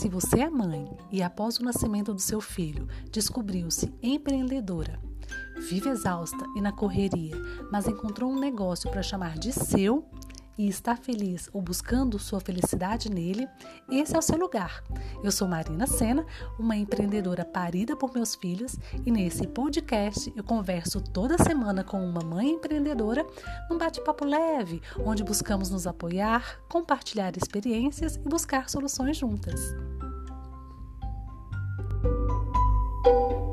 Se você é mãe e após o nascimento do seu filho descobriu-se empreendedora, vive exausta e na correria, mas encontrou um negócio para chamar de seu e está feliz ou buscando sua felicidade nele, esse é o seu lugar. Eu sou Marina Sena, uma empreendedora parida por meus filhos, e nesse podcast eu converso toda semana com uma mãe empreendedora num bate-papo leve, onde buscamos nos apoiar, compartilhar experiências e buscar soluções juntas. you.